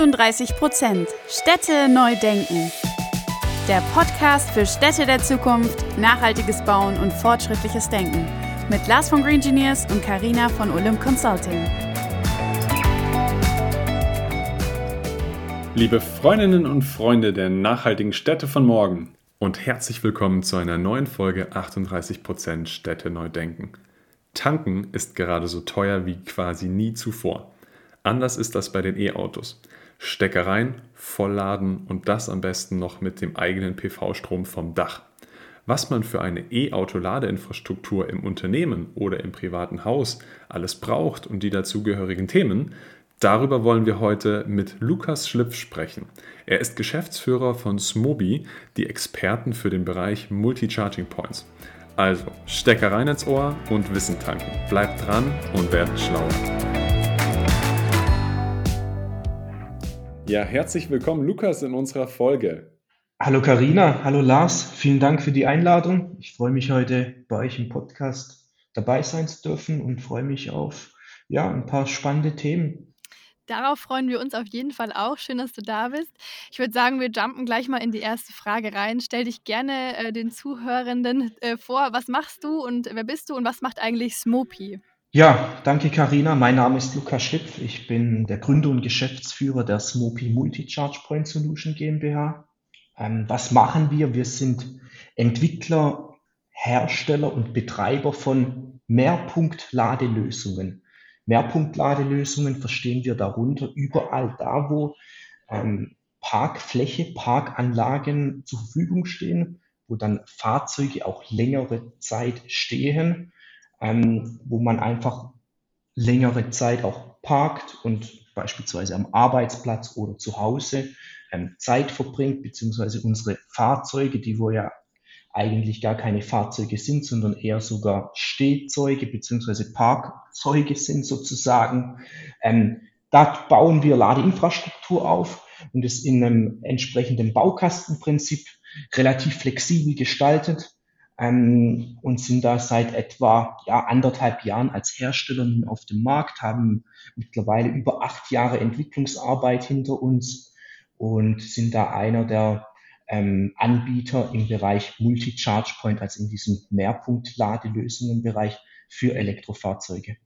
38 Prozent Städte neu denken. Der Podcast für Städte der Zukunft, nachhaltiges Bauen und fortschrittliches Denken. Mit Lars von Green Engineers und Karina von Olymp Consulting. Liebe Freundinnen und Freunde der nachhaltigen Städte von morgen und herzlich willkommen zu einer neuen Folge 38 Prozent Städte neu denken. Tanken ist gerade so teuer wie quasi nie zuvor. Anders ist das bei den E-Autos. Steckereien, Vollladen und das am besten noch mit dem eigenen PV-Strom vom Dach. Was man für eine E-Auto-Ladeinfrastruktur im Unternehmen oder im privaten Haus alles braucht und die dazugehörigen Themen, darüber wollen wir heute mit Lukas Schlipf sprechen. Er ist Geschäftsführer von Smobi, die Experten für den Bereich Multi-Charging Points. Also, Steckereien ins Ohr und Wissen tanken. Bleibt dran und werdet schlauer. Ja, herzlich willkommen, Lukas, in unserer Folge. Hallo Karina, hallo Lars, vielen Dank für die Einladung. Ich freue mich heute bei euch im Podcast dabei sein zu dürfen und freue mich auf ja, ein paar spannende Themen. Darauf freuen wir uns auf jeden Fall auch. Schön, dass du da bist. Ich würde sagen, wir jumpen gleich mal in die erste Frage rein. Stell dich gerne äh, den Zuhörenden äh, vor. Was machst du und wer bist du und was macht eigentlich Smopy? Ja, danke Karina. Mein Name ist Lukas Schipf. Ich bin der Gründer und Geschäftsführer der Smopy Multi-Charge Point Solution GmbH. Ähm, was machen wir? Wir sind Entwickler, Hersteller und Betreiber von Mehrpunktladelösungen. Mehrpunktladelösungen verstehen wir darunter überall da, wo ähm, Parkfläche, Parkanlagen zur Verfügung stehen, wo dann Fahrzeuge auch längere Zeit stehen ähm, wo man einfach längere Zeit auch parkt und beispielsweise am Arbeitsplatz oder zu Hause ähm, Zeit verbringt, beziehungsweise unsere Fahrzeuge, die wo ja eigentlich gar keine Fahrzeuge sind, sondern eher sogar Stehzeuge beziehungsweise Parkzeuge sind sozusagen. Ähm, da bauen wir Ladeinfrastruktur auf und es in einem entsprechenden Baukastenprinzip relativ flexibel gestaltet ähm, und sind da seit etwa ja, anderthalb Jahren als Hersteller nun auf dem Markt, haben mittlerweile über acht Jahre Entwicklungsarbeit hinter uns und sind da einer der ähm, Anbieter im Bereich Multi-Charge Point, also in diesem Mehrpunkt-Ladelösungen-Bereich für Elektrofahrzeuge.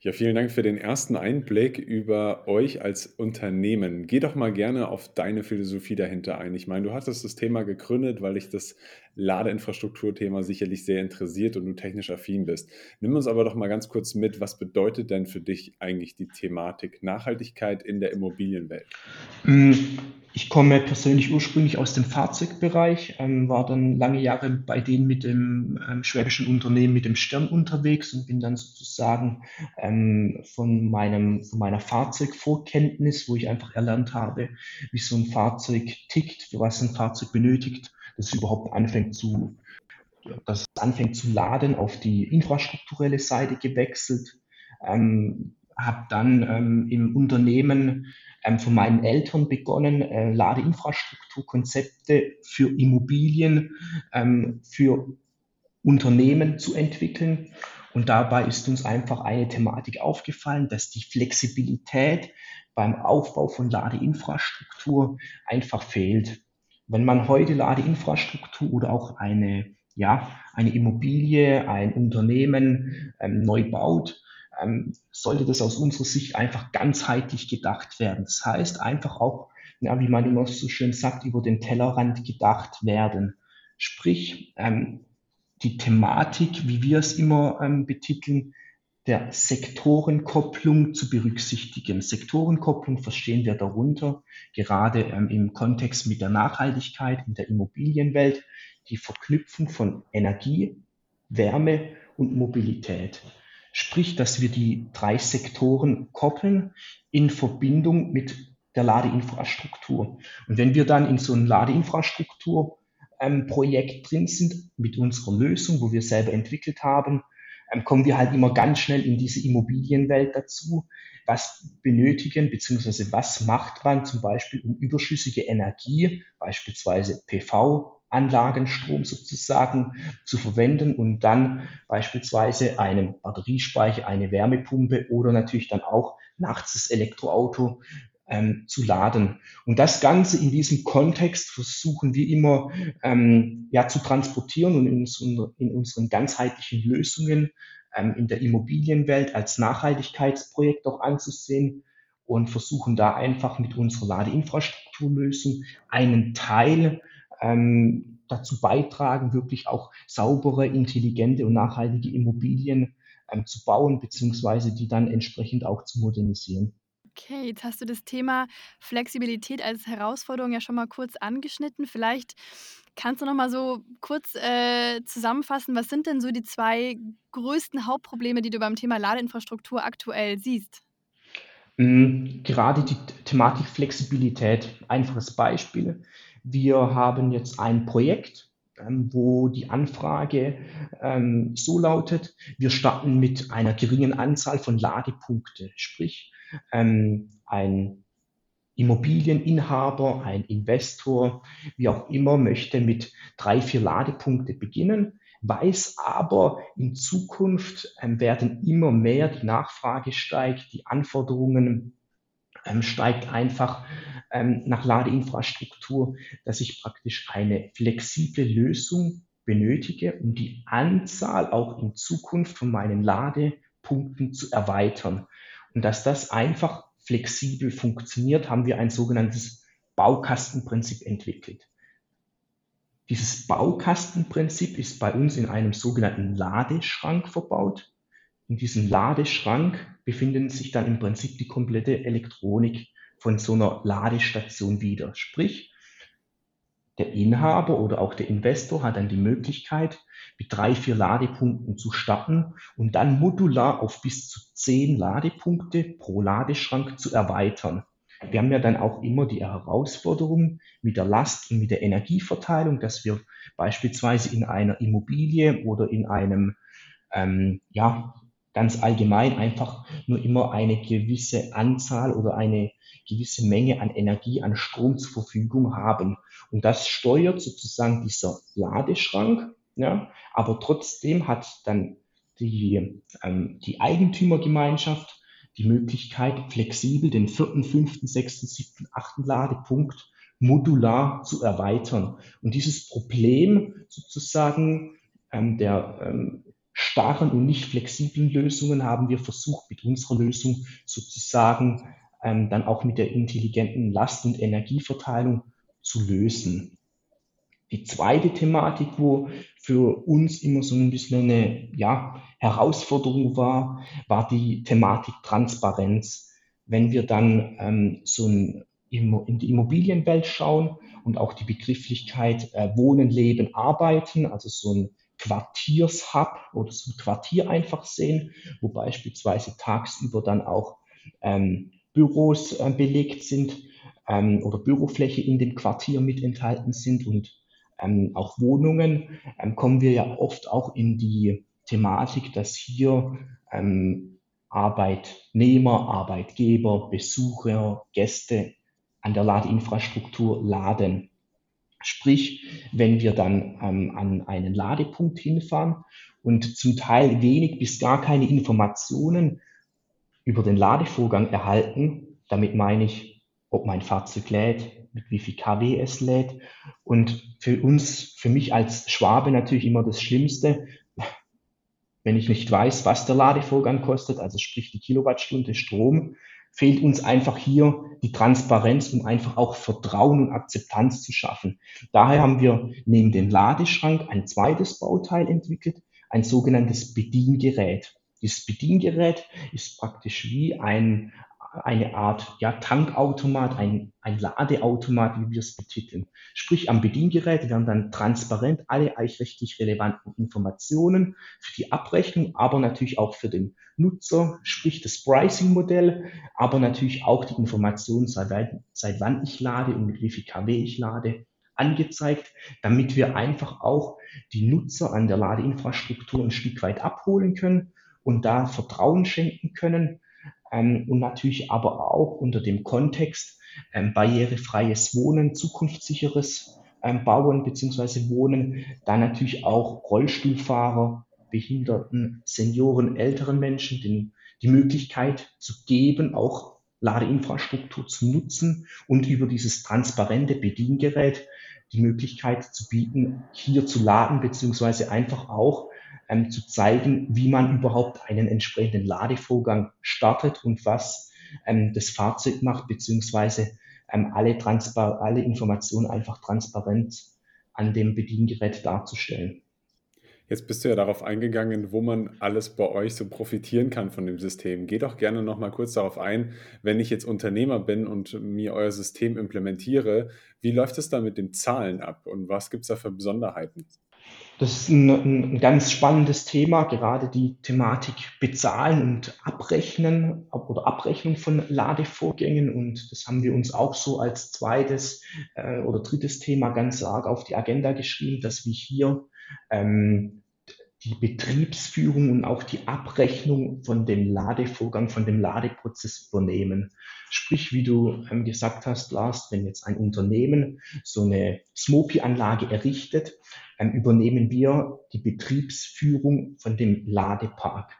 Ja, vielen Dank für den ersten Einblick über euch als Unternehmen. Geh doch mal gerne auf deine Philosophie dahinter ein. Ich meine, du hattest das Thema gegründet, weil dich das Ladeinfrastrukturthema sicherlich sehr interessiert und du technisch affin bist. Nimm uns aber doch mal ganz kurz mit, was bedeutet denn für dich eigentlich die Thematik Nachhaltigkeit in der Immobilienwelt? Mm, ich komme persönlich ursprünglich aus dem Fahrzeugbereich, ähm, war dann lange Jahre bei denen mit dem ähm, schwäbischen Unternehmen mit dem Stern unterwegs und bin dann sozusagen ähm, von, meinem, von meiner Fahrzeugvorkenntnis, wo ich einfach erlernt habe, wie so ein Fahrzeug tickt, für was ein Fahrzeug benötigt, dass es überhaupt anfängt zu, dass es anfängt zu laden, auf die infrastrukturelle Seite gewechselt. Ähm, habe dann ähm, im Unternehmen ähm, von meinen Eltern begonnen, äh, Ladeinfrastrukturkonzepte für Immobilien, ähm, für Unternehmen zu entwickeln. Und dabei ist uns einfach eine Thematik aufgefallen, dass die Flexibilität beim Aufbau von Ladeinfrastruktur einfach fehlt. Wenn man heute Ladeinfrastruktur oder auch eine, ja, eine Immobilie, ein Unternehmen ähm, neu baut, ähm, sollte das aus unserer Sicht einfach ganzheitlich gedacht werden. Das heißt einfach auch, ja, wie man immer so schön sagt, über den Tellerrand gedacht werden. Sprich, ähm, die Thematik, wie wir es immer ähm, betiteln, der Sektorenkopplung zu berücksichtigen. Sektorenkopplung verstehen wir darunter, gerade ähm, im Kontext mit der Nachhaltigkeit in der Immobilienwelt, die Verknüpfung von Energie, Wärme und Mobilität. Sprich, dass wir die drei Sektoren koppeln in Verbindung mit der Ladeinfrastruktur. Und wenn wir dann in so ein Ladeinfrastrukturprojekt ähm, drin sind mit unserer Lösung, wo wir selber entwickelt haben, ähm, kommen wir halt immer ganz schnell in diese Immobilienwelt dazu. Was benötigen beziehungsweise was macht man zum Beispiel um überschüssige Energie, beispielsweise PV, Anlagenstrom sozusagen zu verwenden und dann beispielsweise einen Batteriespeicher, eine Wärmepumpe oder natürlich dann auch nachts das Elektroauto ähm, zu laden. Und das Ganze in diesem Kontext versuchen wir immer ähm, ja, zu transportieren und in, unseren, in unseren ganzheitlichen Lösungen ähm, in der Immobilienwelt als Nachhaltigkeitsprojekt auch anzusehen und versuchen da einfach mit unserer Ladeinfrastrukturlösung einen Teil ähm, dazu beitragen, wirklich auch saubere, intelligente und nachhaltige Immobilien ähm, zu bauen, beziehungsweise die dann entsprechend auch zu modernisieren. Okay, jetzt hast du das Thema Flexibilität als Herausforderung ja schon mal kurz angeschnitten. Vielleicht kannst du noch mal so kurz äh, zusammenfassen, was sind denn so die zwei größten Hauptprobleme, die du beim Thema Ladeinfrastruktur aktuell siehst? Mm, gerade die Thematik Flexibilität, einfaches Beispiel. Wir haben jetzt ein Projekt, ähm, wo die Anfrage ähm, so lautet, wir starten mit einer geringen Anzahl von Ladepunkte, sprich ähm, ein Immobilieninhaber, ein Investor, wie auch immer, möchte mit drei, vier Ladepunkte beginnen, weiß aber, in Zukunft ähm, werden immer mehr, die Nachfrage steigt, die Anforderungen ähm, steigt einfach ähm, nach Ladeinfrastruktur, dass ich praktisch eine flexible Lösung benötige, um die Anzahl auch in Zukunft von meinen Ladepunkten zu erweitern. Und dass das einfach flexibel funktioniert, haben wir ein sogenanntes Baukastenprinzip entwickelt. Dieses Baukastenprinzip ist bei uns in einem sogenannten Ladeschrank verbaut. In diesem Ladeschrank befinden sich dann im Prinzip die komplette Elektronik von so einer Ladestation wieder. Sprich, der Inhaber oder auch der Investor hat dann die Möglichkeit, mit drei, vier Ladepunkten zu starten und dann modular auf bis zu zehn Ladepunkte pro Ladeschrank zu erweitern. Wir haben ja dann auch immer die Herausforderung mit der Last und mit der Energieverteilung, dass wir beispielsweise in einer Immobilie oder in einem ähm, ja, ganz allgemein einfach nur immer eine gewisse Anzahl oder eine gewisse Menge an Energie, an Strom zur Verfügung haben. Und das steuert sozusagen dieser Ladeschrank. Ja, aber trotzdem hat dann die, ähm, die Eigentümergemeinschaft die Möglichkeit, flexibel den vierten, fünften, sechsten, siebten, achten Ladepunkt modular zu erweitern. Und dieses Problem sozusagen ähm, der ähm, starren und nicht flexiblen Lösungen haben wir versucht, mit unserer Lösung sozusagen ähm, dann auch mit der intelligenten Last- und Energieverteilung zu lösen. Die zweite Thematik, wo für uns immer so ein bisschen eine ja, Herausforderung war, war die Thematik Transparenz. Wenn wir dann ähm, so ein, in die Immobilienwelt schauen und auch die Begrifflichkeit äh, Wohnen, Leben, Arbeiten, also so ein Quartiershub oder so ein Quartier einfach sehen, wo beispielsweise tagsüber dann auch ähm, Büros äh, belegt sind ähm, oder Bürofläche in dem Quartier mit enthalten sind und ähm, auch Wohnungen, ähm, kommen wir ja oft auch in die Thematik, dass hier ähm, Arbeitnehmer, Arbeitgeber, Besucher, Gäste an der Ladeinfrastruktur laden. Sprich, wenn wir dann ähm, an einen Ladepunkt hinfahren und zum Teil wenig bis gar keine Informationen über den Ladevorgang erhalten, damit meine ich, ob mein Fahrzeug lädt, mit wie viel kW es lädt. Und für uns, für mich als Schwabe natürlich immer das Schlimmste, wenn ich nicht weiß, was der Ladevorgang kostet, also sprich die Kilowattstunde Strom, fehlt uns einfach hier die Transparenz, um einfach auch Vertrauen und Akzeptanz zu schaffen. Daher haben wir neben dem Ladeschrank ein zweites Bauteil entwickelt, ein sogenanntes Bediengerät. Dieses Bediengerät ist praktisch wie ein, eine Art ja, Tankautomat, ein, ein Ladeautomat, wie wir es betiteln. Sprich, am Bediengerät werden dann transparent alle eichrechtlich relevanten Informationen für die Abrechnung, aber natürlich auch für den Nutzer, sprich das Pricing-Modell, aber natürlich auch die Informationen, seit, seit wann ich lade und mit wie viel kW ich lade, angezeigt, damit wir einfach auch die Nutzer an der Ladeinfrastruktur ein Stück weit abholen können und da Vertrauen schenken können ähm, und natürlich aber auch unter dem Kontext ähm, barrierefreies Wohnen, zukunftssicheres ähm, Bauen beziehungsweise Wohnen, da natürlich auch Rollstuhlfahrer, Behinderten, Senioren, älteren Menschen den, die Möglichkeit zu geben, auch Ladeinfrastruktur zu nutzen und über dieses transparente Bediengerät die Möglichkeit zu bieten, hier zu laden, beziehungsweise einfach auch ähm, zu zeigen, wie man überhaupt einen entsprechenden Ladevorgang startet und was ähm, das Fahrzeug macht, beziehungsweise ähm, alle, Transpar alle Informationen einfach transparent an dem Bediengerät darzustellen. Jetzt bist du ja darauf eingegangen, wo man alles bei euch so profitieren kann von dem System. Geh doch gerne noch mal kurz darauf ein, wenn ich jetzt Unternehmer bin und mir euer System implementiere, wie läuft es da mit den Zahlen ab und was gibt es da für Besonderheiten? Das ist ein, ein, ganz spannendes Thema, gerade die Thematik Bezahlen und Abrechnen oder Abrechnung von Ladevorgängen. Und das haben wir uns auch so als zweites äh, oder drittes Thema ganz arg auf die Agenda geschrieben, dass wir hier ähm, die Betriebsführung und auch die Abrechnung von dem Ladevorgang, von dem Ladeprozess übernehmen. Sprich, wie du ähm, gesagt hast, Lars, wenn jetzt ein Unternehmen so eine Smopi-Anlage errichtet, ähm, übernehmen wir die Betriebsführung von dem Ladepark.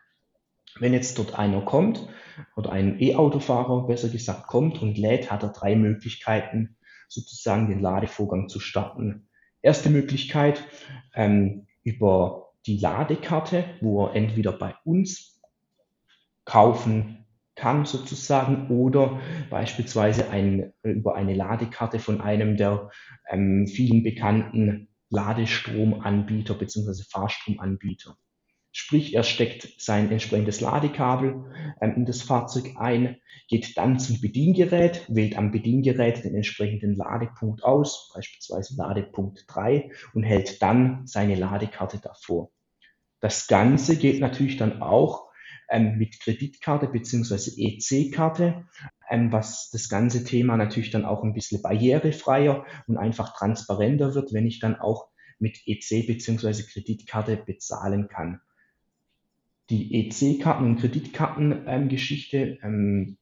Wenn jetzt dort einer kommt oder ein E-Autofahrer besser gesagt kommt und lädt, hat er drei Möglichkeiten, sozusagen den Ladevorgang zu starten. Erste Möglichkeit ähm, über die Ladekarte, wo er entweder bei uns kaufen kann sozusagen oder beispielsweise ein, über eine Ladekarte von einem der ähm, vielen bekannten Ladestromanbieter bzw. Fahrstromanbieter. Sprich, er steckt sein entsprechendes Ladekabel ähm, in das Fahrzeug ein, geht dann zum Bediengerät, wählt am Bediengerät den entsprechenden Ladepunkt aus, beispielsweise Ladepunkt 3, und hält dann seine Ladekarte davor. Das Ganze geht natürlich dann auch ähm, mit Kreditkarte beziehungsweise EC-Karte, ähm, was das ganze Thema natürlich dann auch ein bisschen barrierefreier und einfach transparenter wird, wenn ich dann auch mit EC beziehungsweise Kreditkarte bezahlen kann die EC-Karten- und Kreditkartengeschichte ähm,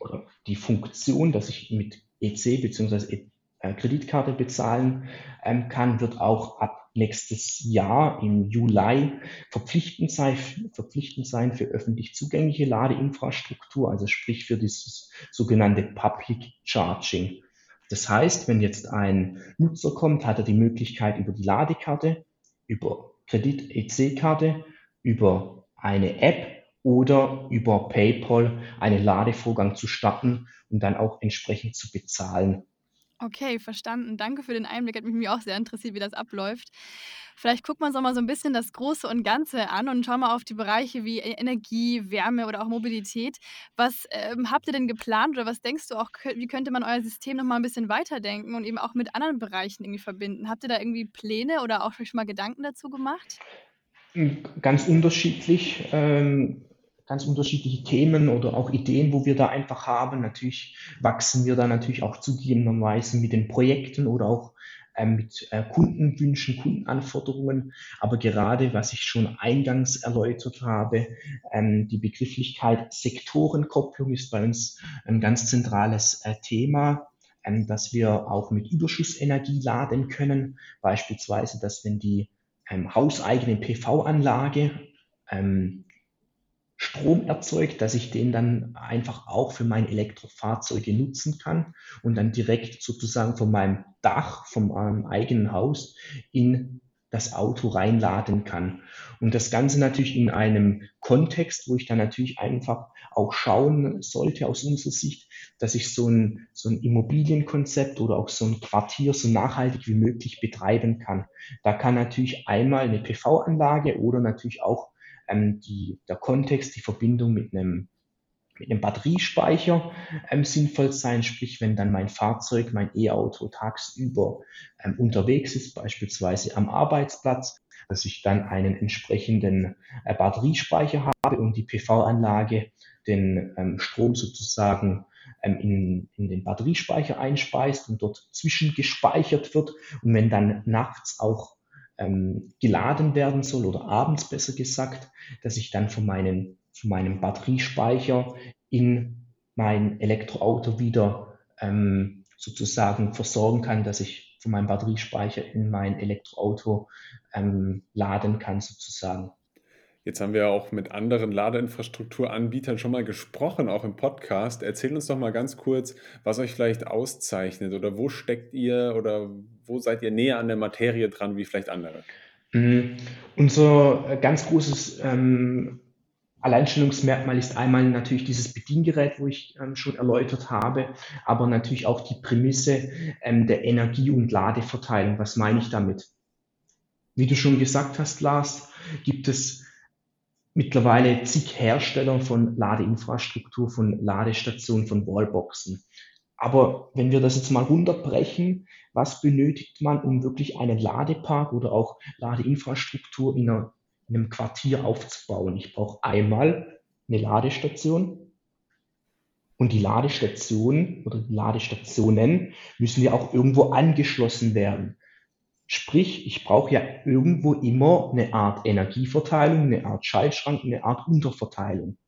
oder die Funktion, dass ich mit EC bzw. Äh, Kreditkarte bezahlen ähm, kann, wird auch ab nächstes Jahr im Juli verpflichtend sein, verpflichtend sein für öffentlich zugängliche Ladeinfrastruktur, also sprich für dieses sogenannte Public Charging. Das heißt, wenn jetzt ein Nutzer kommt, hat er die Möglichkeit über die Ladekarte, über Kredit-EC-Karte, über eine App oder über PayPal einen Ladevorgang zu starten und dann auch entsprechend zu bezahlen. Okay, verstanden. Danke für den Einblick. Hat mich auch sehr interessiert, wie das abläuft. Vielleicht guckt man uns auch mal so ein bisschen das Große und Ganze an und schauen mal auf die Bereiche wie E Energie, Wärme oder auch Mobilität. Was, ähm, habt ihr denn geplant oder was denkst du auch, wie könnte man euer System noch mal ein bisschen weiterdenken und eben auch mit anderen Bereichen irgendwie verbinden? Habt ihr da irgendwie Pläne oder auch schon mal Gedanken dazu gemacht? ganz unterschiedlich, ähm, ganz unterschiedliche Themen oder auch Ideen, wo wir da einfach haben. Natürlich wachsen wir da natürlich auch zugegebenerweise mit den Projekten oder auch ähm, mit äh, Kundenwünschen, Kundenanforderungen. Aber gerade, was ich schon eingangs erläutert habe, ähm, die Begrifflichkeit Sektorenkopplung ist bei uns ein ganz zentrales äh, Thema ähm, dass wir auch mit Überschussenergie laden können. Beispielsweise, dass wenn die hauseigene PV-Anlage Strom erzeugt, dass ich den dann einfach auch für meine Elektrofahrzeuge nutzen kann und dann direkt sozusagen von meinem Dach, von meinem eigenen Haus in das Auto reinladen kann. Und das Ganze natürlich in einem Kontext, wo ich dann natürlich einfach auch schauen sollte aus unserer Sicht, dass ich so ein, so ein Immobilienkonzept oder auch so ein Quartier so nachhaltig wie möglich betreiben kann. Da kann natürlich einmal eine PV-Anlage oder natürlich auch ähm, die, der Kontext, die Verbindung mit einem mit einem Batteriespeicher ähm, sinnvoll sein, sprich wenn dann mein Fahrzeug, mein E-Auto tagsüber ähm, unterwegs ist, beispielsweise am Arbeitsplatz, dass ich dann einen entsprechenden äh, Batteriespeicher habe und die PV-Anlage den ähm, Strom sozusagen ähm, in, in den Batteriespeicher einspeist und dort zwischengespeichert wird. Und wenn dann nachts auch ähm, geladen werden soll oder abends besser gesagt, dass ich dann von meinen von meinem Batteriespeicher in mein Elektroauto wieder ähm, sozusagen versorgen kann, dass ich von meinem Batteriespeicher in mein Elektroauto ähm, laden kann sozusagen. Jetzt haben wir auch mit anderen Ladeinfrastrukturanbietern schon mal gesprochen, auch im Podcast. Erzählt uns doch mal ganz kurz, was euch vielleicht auszeichnet oder wo steckt ihr oder wo seid ihr näher an der Materie dran wie vielleicht andere? Mhm. Unser ganz großes ähm, Alleinstellungsmerkmal ist einmal natürlich dieses Bediengerät, wo ich ähm, schon erläutert habe, aber natürlich auch die Prämisse ähm, der Energie- und Ladeverteilung. Was meine ich damit? Wie du schon gesagt hast, Lars, gibt es mittlerweile zig Hersteller von Ladeinfrastruktur, von Ladestationen, von Wallboxen. Aber wenn wir das jetzt mal runterbrechen, was benötigt man, um wirklich einen Ladepark oder auch Ladeinfrastruktur in, einer, in einem Quartier aufzubauen? Ich brauche einmal eine Ladestation und die Ladestationen oder die Ladestationen müssen ja auch irgendwo angeschlossen werden. Sprich, ich brauche ja irgendwo immer eine Art Energieverteilung, eine Art Schaltschrank, eine Art Unterverteilung.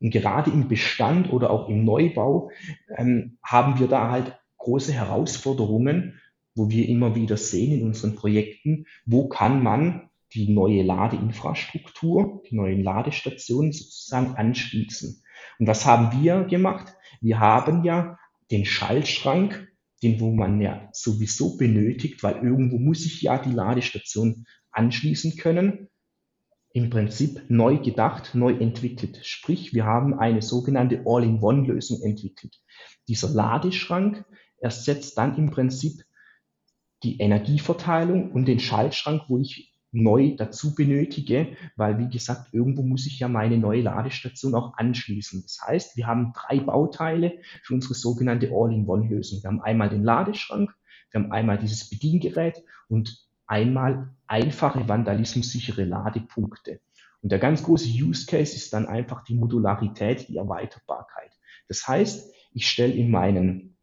Und gerade im Bestand oder auch im Neubau ähm, haben wir da halt große Herausforderungen, wo wir immer wieder sehen in unseren Projekten, wo kann man die neue Ladeinfrastruktur, die neuen Ladestationen sozusagen anschließen. Und was haben wir gemacht? Wir haben ja den Schaltschrank den wo man ja sowieso benötigt, weil irgendwo muss ich ja die Ladestation anschließen können, im Prinzip neu gedacht, neu entwickelt. Sprich, wir haben eine sogenannte All-in-One-Lösung entwickelt. Dieser Ladeschrank ersetzt dann im Prinzip die Energieverteilung und den Schaltschrank, wo ich neu dazu benötige, weil wie gesagt, irgendwo muss ich ja meine neue Ladestation auch anschließen. Das heißt, wir haben drei Bauteile für unsere sogenannte All-in-One-Lösung. Wir haben einmal den Ladeschrank, wir haben einmal dieses Bediengerät und einmal einfache vandalismussichere Ladepunkte. Und der ganz große Use Case ist dann einfach die Modularität, die Erweiterbarkeit. Das heißt, ich stelle in meinen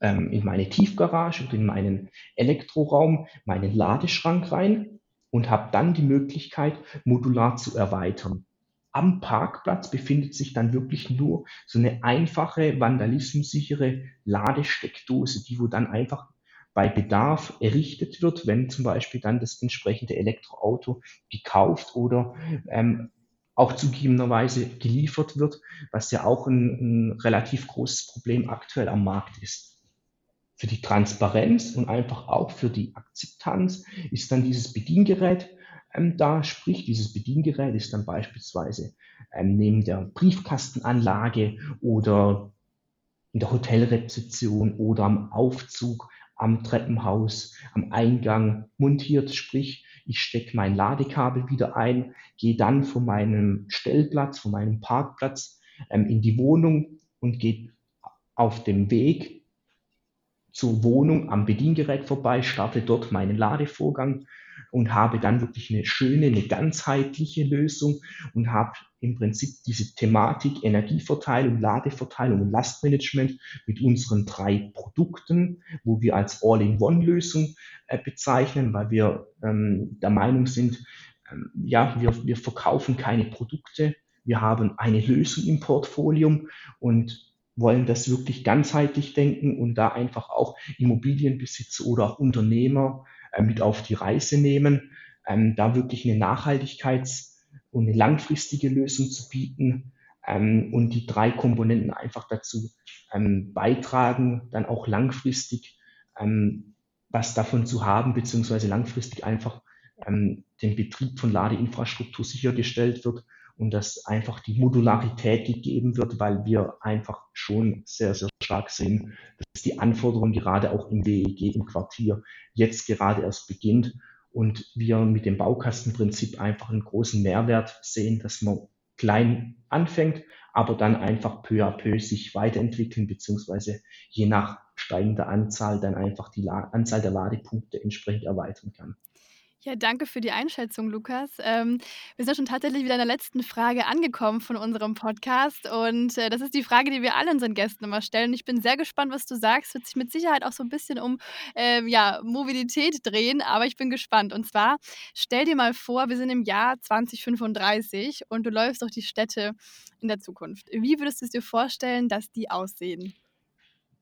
ähm, in meine Tiefgarage oder in meinen Elektroraum meinen Ladeschrank rein und habe dann die Möglichkeit, modular zu erweitern. Am Parkplatz befindet sich dann wirklich nur so eine einfache, vandalismussichere Ladesteckdose, die wo dann einfach bei Bedarf errichtet wird, wenn zum Beispiel dann das entsprechende Elektroauto gekauft oder ähm, auch zugegebenerweise geliefert wird, was ja auch ein, ein relativ großes Problem aktuell am Markt ist für die Transparenz und einfach auch für die Akzeptanz ist dann dieses Bediengerät ähm, da. Sprich, dieses Bediengerät ist dann beispielsweise ähm, neben der Briefkastenanlage oder in der Hotelrezeption oder am Aufzug, am Treppenhaus, am Eingang montiert. Sprich, ich stecke mein Ladekabel wieder ein, gehe dann von meinem Stellplatz, von meinem Parkplatz ähm, in die Wohnung und gehe auf dem Weg zur Wohnung am Bediengerät vorbei, starte dort meinen Ladevorgang und habe dann wirklich eine schöne, eine ganzheitliche Lösung und habe im Prinzip diese Thematik Energieverteilung, Ladeverteilung und Lastmanagement mit unseren drei Produkten, wo wir als All-in-One-Lösung äh, bezeichnen, weil wir ähm, der Meinung sind, ähm, ja, wir, wir verkaufen keine Produkte, wir haben eine Lösung im Portfolio und wollen das wirklich ganzheitlich denken und da einfach auch Immobilienbesitzer oder auch Unternehmer äh, mit auf die Reise nehmen, ähm, da wirklich eine Nachhaltigkeits- und eine langfristige Lösung zu bieten ähm, und die drei Komponenten einfach dazu ähm, beitragen, dann auch langfristig was davon zu haben, beziehungsweise langfristig einfach den Betrieb von Ladeinfrastruktur sichergestellt wird und dass einfach die Modularität gegeben wird, weil wir einfach schon sehr, sehr stark sehen, dass die Anforderung gerade auch im WEG, im Quartier, jetzt gerade erst beginnt und wir mit dem Baukastenprinzip einfach einen großen Mehrwert sehen, dass man klein anfängt, aber dann einfach peu à peu sich weiterentwickeln, beziehungsweise je nach steigender Anzahl dann einfach die La Anzahl der Ladepunkte entsprechend erweitern kann. Ja, danke für die Einschätzung, Lukas. Ähm, wir sind schon tatsächlich wieder in der letzten Frage angekommen von unserem Podcast. Und äh, das ist die Frage, die wir allen unseren Gästen immer stellen. Ich bin sehr gespannt, was du sagst. Wird sich mit Sicherheit auch so ein bisschen um ähm, ja, Mobilität drehen, aber ich bin gespannt. Und zwar, stell dir mal vor, wir sind im Jahr 2035 und du läufst durch die Städte in der Zukunft. Wie würdest du es dir vorstellen, dass die aussehen?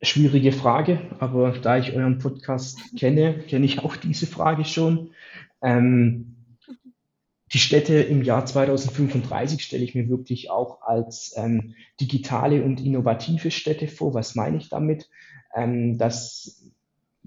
Schwierige Frage, aber da ich euren Podcast kenne, kenne ich auch diese Frage schon. Ähm, die Städte im Jahr 2035 stelle ich mir wirklich auch als ähm, digitale und innovative Städte vor. Was meine ich damit? Ähm, dass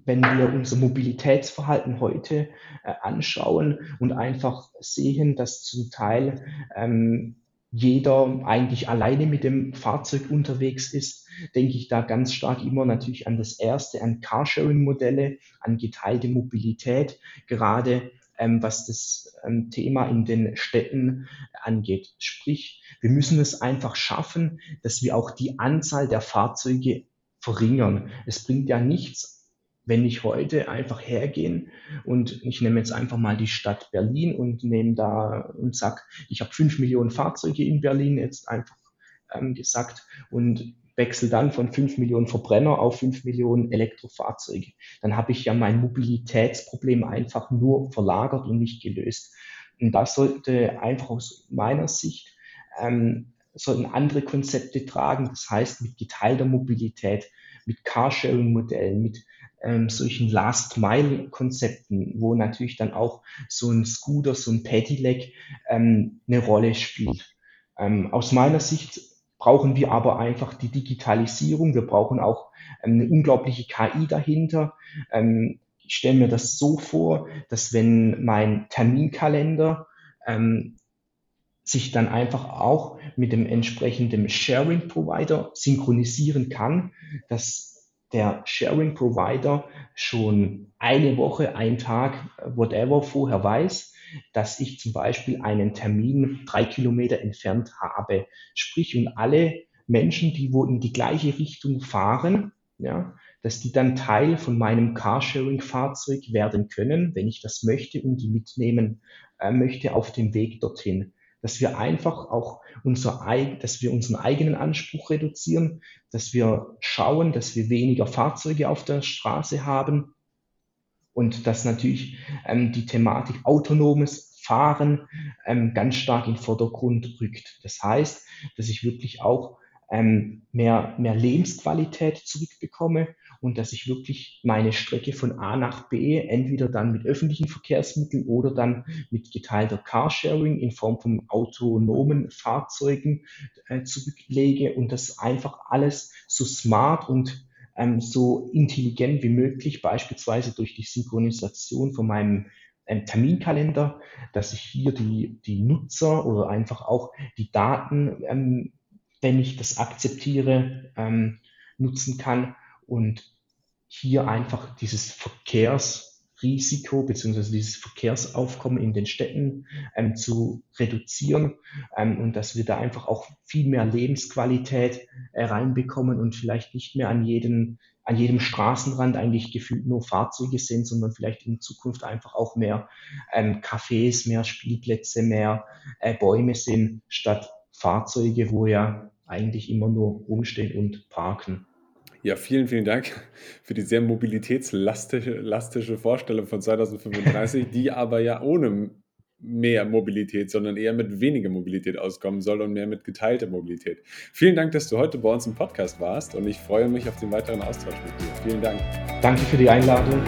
wenn wir unser Mobilitätsverhalten heute äh, anschauen und einfach sehen, dass zum Teil ähm, jeder eigentlich alleine mit dem Fahrzeug unterwegs ist, denke ich da ganz stark immer natürlich an das erste, an Carsharing-Modelle, an geteilte Mobilität, gerade ähm, was das ähm, Thema in den Städten angeht. Sprich, wir müssen es einfach schaffen, dass wir auch die Anzahl der Fahrzeuge verringern. Es bringt ja nichts, wenn ich heute einfach hergehen und ich nehme jetzt einfach mal die Stadt Berlin und nehme da und sag, ich habe fünf Millionen Fahrzeuge in Berlin jetzt einfach ähm, gesagt und wechsle dann von fünf Millionen Verbrenner auf fünf Millionen Elektrofahrzeuge. Dann habe ich ja mein Mobilitätsproblem einfach nur verlagert und nicht gelöst. Und das sollte einfach aus meiner Sicht ähm, sollten andere Konzepte tragen. Das heißt mit geteilter Mobilität, mit Carsharing-Modellen, mit ähm, solchen Last-Mile-Konzepten, wo natürlich dann auch so ein Scooter, so ein Pedelec ähm, eine Rolle spielt. Ähm, aus meiner Sicht brauchen wir aber einfach die Digitalisierung. Wir brauchen auch ähm, eine unglaubliche KI dahinter. Ähm, ich stelle mir das so vor, dass wenn mein Terminkalender ähm, sich dann einfach auch mit dem entsprechenden Sharing Provider synchronisieren kann, dass der Sharing Provider schon eine Woche, einen Tag, whatever vorher weiß, dass ich zum Beispiel einen Termin drei Kilometer entfernt habe. Sprich, und alle Menschen, die wo in die gleiche Richtung fahren, ja, dass die dann Teil von meinem Carsharing-Fahrzeug werden können, wenn ich das möchte und die mitnehmen äh, möchte auf dem Weg dorthin dass wir einfach auch unser, dass wir unseren eigenen Anspruch reduzieren, dass wir schauen, dass wir weniger Fahrzeuge auf der Straße haben und dass natürlich ähm, die Thematik autonomes Fahren ähm, ganz stark in den Vordergrund rückt. Das heißt, dass ich wirklich auch ähm, mehr, mehr Lebensqualität zurückbekomme und dass ich wirklich meine Strecke von A nach B entweder dann mit öffentlichen Verkehrsmitteln oder dann mit geteilter Carsharing in Form von autonomen Fahrzeugen äh, zurücklege und das einfach alles so smart und ähm, so intelligent wie möglich, beispielsweise durch die Synchronisation von meinem ähm, Terminkalender, dass ich hier die, die Nutzer oder einfach auch die Daten, ähm, wenn ich das akzeptiere, ähm, nutzen kann und hier einfach dieses Verkehrsrisiko beziehungsweise dieses Verkehrsaufkommen in den Städten ähm, zu reduzieren ähm, und dass wir da einfach auch viel mehr Lebensqualität äh, reinbekommen und vielleicht nicht mehr an jedem, an jedem Straßenrand eigentlich gefühlt nur Fahrzeuge sind, sondern vielleicht in Zukunft einfach auch mehr ähm, Cafés, mehr Spielplätze, mehr äh, Bäume sind, statt Fahrzeuge, wo ja eigentlich immer nur rumstehen und parken. Ja, vielen, vielen Dank für die sehr mobilitätslastische Vorstellung von 2035, die aber ja ohne mehr Mobilität, sondern eher mit weniger Mobilität auskommen soll und mehr mit geteilter Mobilität. Vielen Dank, dass du heute bei uns im Podcast warst und ich freue mich auf den weiteren Austausch mit dir. Vielen Dank. Danke für die Einladung.